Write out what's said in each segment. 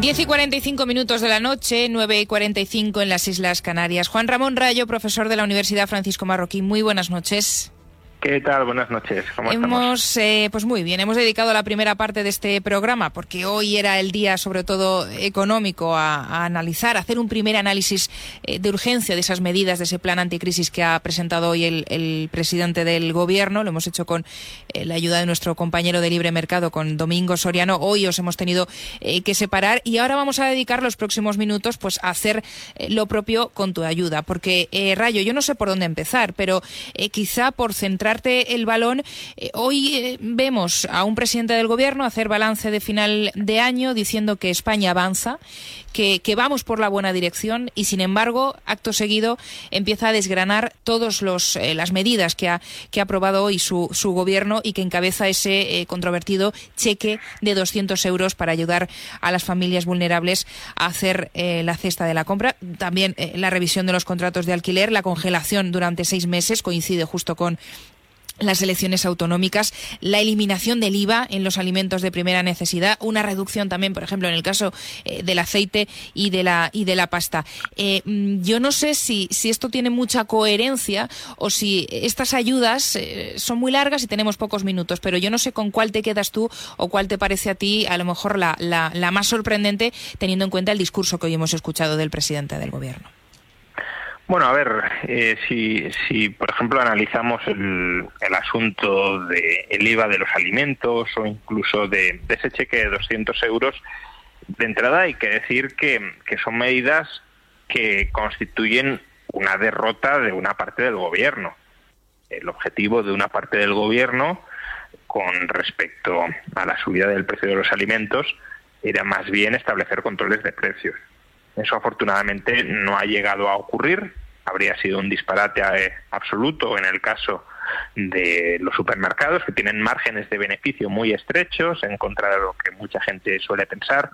10 y 45 minutos de la noche, 9 y 45 en las Islas Canarias. Juan Ramón Rayo, profesor de la Universidad Francisco Marroquín, muy buenas noches. ¿Qué tal? Buenas noches. ¿Cómo hemos, eh, pues muy bien, hemos dedicado la primera parte de este programa porque hoy era el día, sobre todo económico, a, analizar, a hacer un primer análisis eh, de urgencia de esas medidas, de ese plan anticrisis que ha presentado hoy el, presidente del gobierno. Lo hemos hecho con eh, la ayuda de nuestro compañero de libre mercado, con Domingo Soriano. Hoy os hemos tenido que separar y ahora vamos a dedicar los próximos minutos, pues, a hacer lo propio con tu ayuda, porque Rayo, yo no sé por dónde empezar, pero quizá por centrar el balón. Eh, hoy eh, vemos a un presidente del gobierno hacer balance de final de año diciendo que España avanza, que, vamos por la buena dirección y, sin embargo, acto seguido empieza a desgranar todas eh, las medidas que ha, que ha aprobado hoy su, su gobierno y que encabeza ese controvertido cheque de 200 euros para ayudar a las familias vulnerables a hacer la cesta de la compra. También la revisión de los contratos de alquiler, la congelación durante seis meses, coincide justo con las elecciones autonómicas, la eliminación del IVA en los alimentos de primera necesidad, una reducción también, por ejemplo, en el caso eh, del aceite y de la y de la pasta. Eh, mm, yo no sé si, si esto tiene mucha coherencia o si estas ayudas eh, son muy largas y tenemos pocos minutos, pero yo no sé con cuál te quedas tú o cuál te parece a ti a lo mejor la, la, la más sorprendente teniendo en cuenta el discurso que hoy hemos escuchado del presidente del gobierno. Bueno, a ver, eh, si, por ejemplo analizamos el, el asunto del el IVA de los alimentos o incluso de, ese cheque de 200 euros, de entrada hay que decir que, que son medidas que constituyen una derrota de una parte del gobierno. El objetivo de una parte del gobierno con respecto a la subida del precio de los alimentos era más bien establecer controles de precios. Eso afortunadamente no ha llegado a ocurrir. Habría sido un disparate eh, absoluto en el caso de los supermercados, que tienen márgenes de beneficio muy estrechos, en contra de lo que mucha gente suele pensar.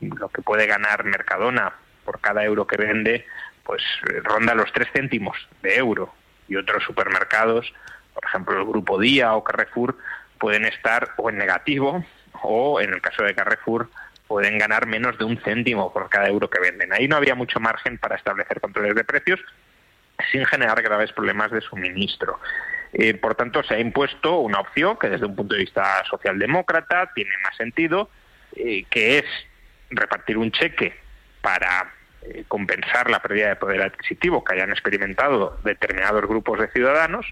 Lo que puede ganar Mercadona por cada euro que vende, pues ronda los tres céntimos de euro. Y otros supermercados, por ejemplo el Grupo Día o Carrefour, pueden estar o en negativo o, en el caso de Carrefour, pueden ganar menos de un céntimo por cada euro que venden. Ahí no había mucho margen para establecer controles de precios sin generar graves problemas de suministro. Eh, por tanto, se ha impuesto una opción que desde un punto de vista socialdemócrata tiene más sentido, eh, que es repartir un cheque para eh, compensar la pérdida de poder adquisitivo que hayan experimentado determinados grupos de ciudadanos,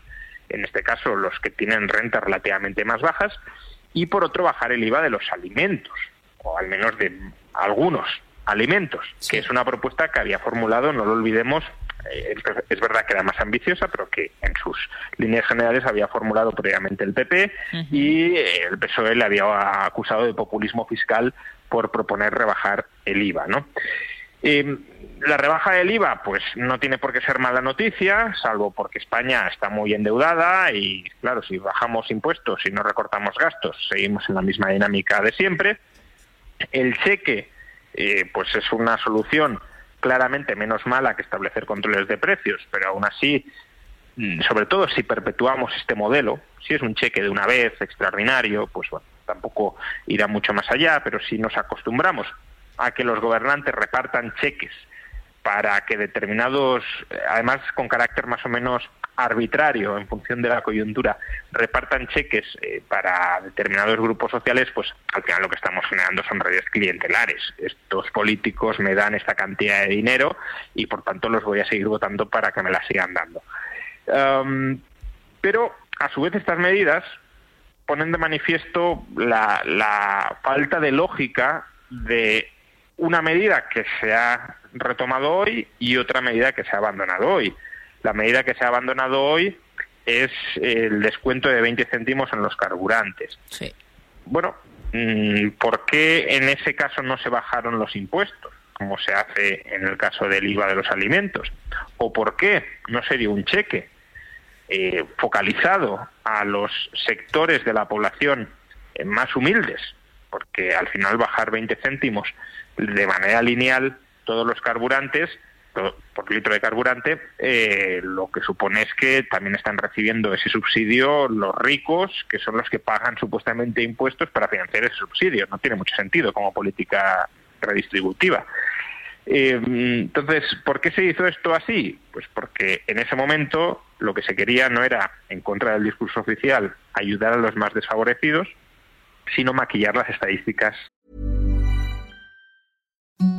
en este caso los que tienen rentas relativamente más bajas, y por otro bajar el IVA de los alimentos o al menos de algunos alimentos, que es una propuesta que había formulado, no lo olvidemos, eh, es verdad que era más ambiciosa, pero que en sus líneas generales había formulado previamente el PP y eh, el PSOE le había acusado de populismo fiscal por proponer rebajar el IVA, ¿no? Eh, la rebaja del IVA, pues no tiene por qué ser mala noticia, salvo porque España está muy endeudada y, claro, si bajamos impuestos y no recortamos gastos, seguimos en la misma dinámica de siempre. El cheque, eh, pues es una solución claramente menos mala que establecer controles de precios, pero aún así, mm, sobre todo si perpetuamos este modelo, si es un cheque de una vez extraordinario, pues bueno, tampoco irá mucho más allá, pero si nos acostumbramos a que los gobernantes repartan cheques para que determinados, además con carácter más o menos arbitrario en función de la coyuntura repartan cheques eh, para determinados grupos sociales, pues al final lo que estamos generando son redes clientelares. Estos políticos me dan esta cantidad de dinero y por tanto los voy a seguir votando para que me la sigan dando. pero a su vez estas medidas ponen de manifiesto la, la falta de lógica de una medida que se ha retomado hoy y otra medida que se ha abandonado hoy. La medida que se ha abandonado hoy es el descuento de 20 céntimos en los carburantes. Sí. Bueno, mm, ¿por qué en ese caso no se bajaron los impuestos, como se hace en el caso del IVA de los alimentos? ¿O por qué no se dio un cheque eh, focalizado a los sectores de la población eh, más humildes? Porque al final bajar 20 céntimos de manera lineal todos los carburantes por litro de carburante, eh, lo que supone es que también están recibiendo ese subsidio los ricos, que son los que pagan supuestamente impuestos para financiar ese subsidio. No tiene mucho sentido como política redistributiva. Eh, entonces, ¿por qué se hizo esto así? Pues porque en ese momento lo que se quería no era, en contra del discurso oficial, ayudar a los más desfavorecidos, sino maquillar las estadísticas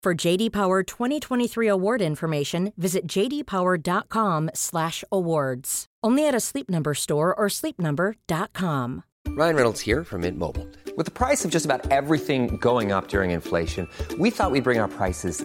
For JD Power 2023 award information, visit jdpower.com/awards. Only at a Sleep Number store or sleepnumber.com. Ryan Reynolds here from Mint Mobile. With the price of just about everything going up during inflation, we thought we'd bring our prices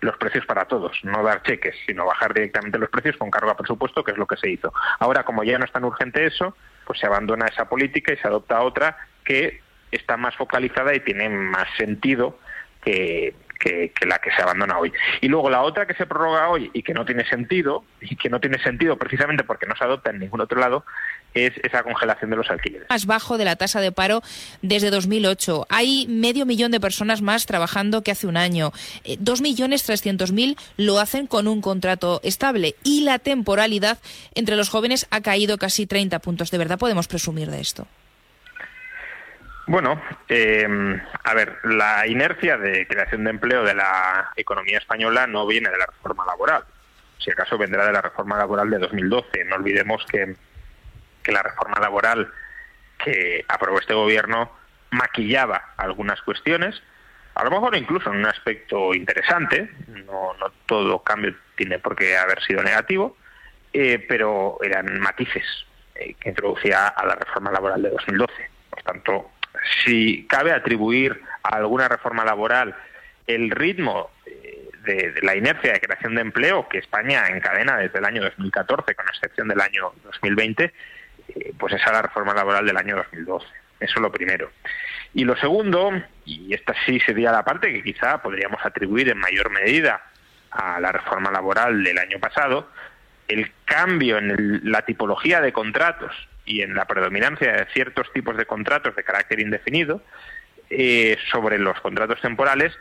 los precios para todos, no dar cheques, sino bajar directamente los precios con cargo a presupuesto, que es lo que se hizo. Ahora, como ya no es tan urgente eso, pues se abandona esa política y se adopta otra que está más focalizada y tiene más sentido que, que, la que se abandona hoy. Y luego la otra que se prorroga hoy y que no tiene sentido, y que no tiene sentido precisamente porque no se adopta en ningún otro lado, es esa congelación de los alquileres. Más bajo de la tasa de paro desde 2008. Hay medio millón de personas más trabajando que hace un año. Eh, dos millones trescientos mil lo hacen con un contrato estable y la temporalidad entre los jóvenes ha caído casi 30 puntos. ¿De verdad podemos presumir de esto? Bueno, eh, a ver, la inercia de creación de empleo de la economía española no viene de la reforma laboral. Si acaso vendrá de la reforma laboral de 2012. No olvidemos que que la reforma laboral que aprobó este gobierno maquillaba algunas cuestiones, a lo mejor incluso en un aspecto interesante, no, no todo cambio tiene por qué haber sido negativo, eh, pero eran matices eh, que introducía a la reforma laboral de 2012. Por tanto, si cabe atribuir a alguna reforma laboral el ritmo eh, de, la inercia de creación de empleo que España encadena desde el año 2014, con excepción del año 2020, pues esa la reforma laboral del año 2012. Eso es lo primero. Y lo segundo, y esta sí sería la parte que quizá podríamos atribuir en mayor medida a la reforma laboral del año pasado, el cambio en la tipología de contratos y en la predominancia de ciertos tipos de contratos de carácter indefinido eh, sobre los contratos temporales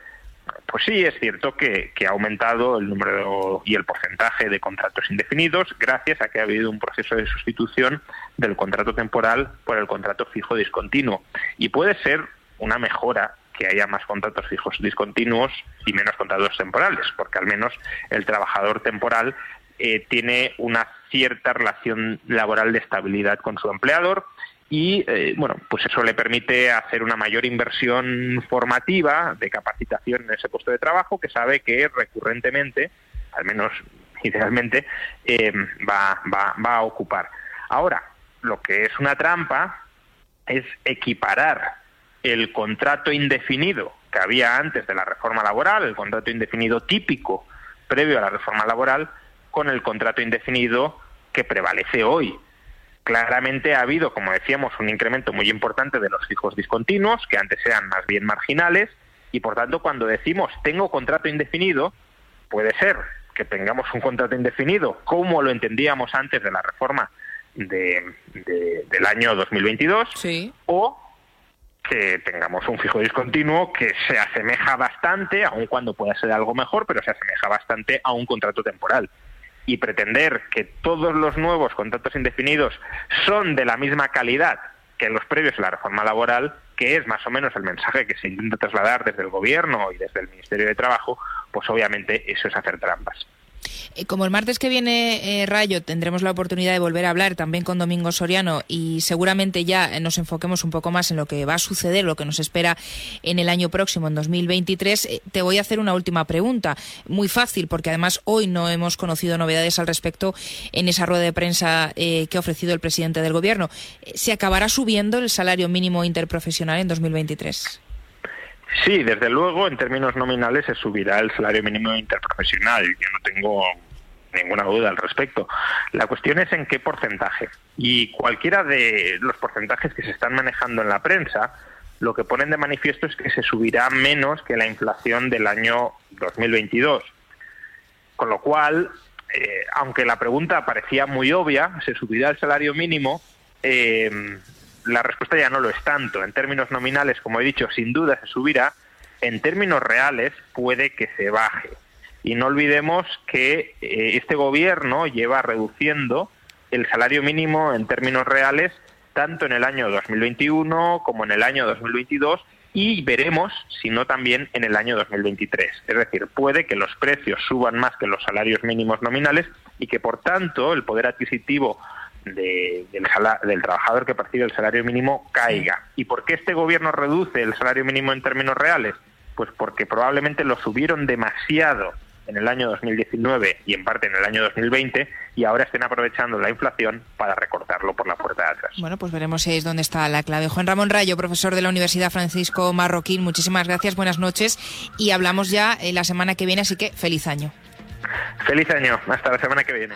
pues sí, es cierto que, que, ha aumentado el número y el porcentaje de contratos indefinidos gracias a que ha habido un proceso de sustitución del contrato temporal por el contrato fijo discontinuo. Y puede ser una mejora que haya más contratos fijos discontinuos y menos contratos temporales, porque al menos el trabajador temporal eh, tiene una cierta relación laboral de estabilidad con su empleador y eh, bueno, pues eso le permite hacer una mayor inversión formativa de capacitación en ese puesto de trabajo que sabe que recurrentemente, al menos idealmente, eh, va, va, va a ocupar. Ahora, lo que es una trampa es equiparar el contrato indefinido que había antes de la reforma laboral, el contrato indefinido típico previo a la reforma laboral, con el contrato indefinido que prevalece hoy. Claramente ha habido, como decíamos, un incremento muy importante de los fijos discontinuos, que antes eran más bien marginales, y por tanto cuando decimos tengo contrato indefinido, puede ser que tengamos un contrato indefinido como lo entendíamos antes de la reforma de, del año 2022, sí. o que tengamos un fijo discontinuo que se asemeja bastante, aun cuando pueda ser algo mejor, pero se asemeja bastante a un contrato temporal. Y pretender que todos los nuevos contratos indefinidos son de la misma calidad que los previos a la reforma laboral, que es más o menos el mensaje que se intenta trasladar desde el Gobierno y desde el Ministerio de Trabajo, pues obviamente eso es hacer trampas. Eh, como el martes que viene, eh, Rayo, tendremos la oportunidad de volver a hablar también con Domingo Soriano y seguramente ya nos enfoquemos un poco más en lo que va a suceder, lo que nos espera en el año próximo, en 2023. Eh, te voy a hacer una última pregunta, muy fácil, porque además hoy no hemos conocido novedades al respecto en esa rueda de prensa que ha ofrecido el presidente del Gobierno. ¿Se acabará subiendo el salario mínimo interprofesional en 2023? Sí, desde luego, en términos nominales se subirá el salario mínimo interprofesional. Yo no tengo ninguna duda al respecto. La cuestión es en qué porcentaje. Y cualquiera de los porcentajes que se están manejando en la prensa, lo que ponen de manifiesto es que se subirá menos que la inflación del año 2022. Con lo cual, eh, aunque la pregunta parecía muy obvia, se subirá el salario mínimo, eh, la respuesta ya no lo es tanto. En términos nominales, como he dicho, sin duda se subirá. En términos reales, puede que se baje. Y no olvidemos que eh, este gobierno lleva reduciendo el salario mínimo en términos reales tanto en el año 2021 como en el año 2022 y veremos si no también en el año 2023. Es decir, puede que los precios suban más que los salarios mínimos nominales y que, por tanto, el poder adquisitivo del, del, trabajador que percibe el salario mínimo caiga. ¿Y por qué este gobierno reduce el salario mínimo en términos reales? Pues porque probablemente lo subieron demasiado en el año 2019 y en parte en el año 2020 y ahora estén aprovechando la inflación para recortarlo por la puerta de atrás. Bueno, pues veremos si es dónde está la clave. Juan Ramón Rayo, profesor de la Universidad Francisco Marroquín, muchísimas gracias, buenas noches y hablamos ya la semana que viene, así que feliz año. Feliz año, hasta la semana que viene.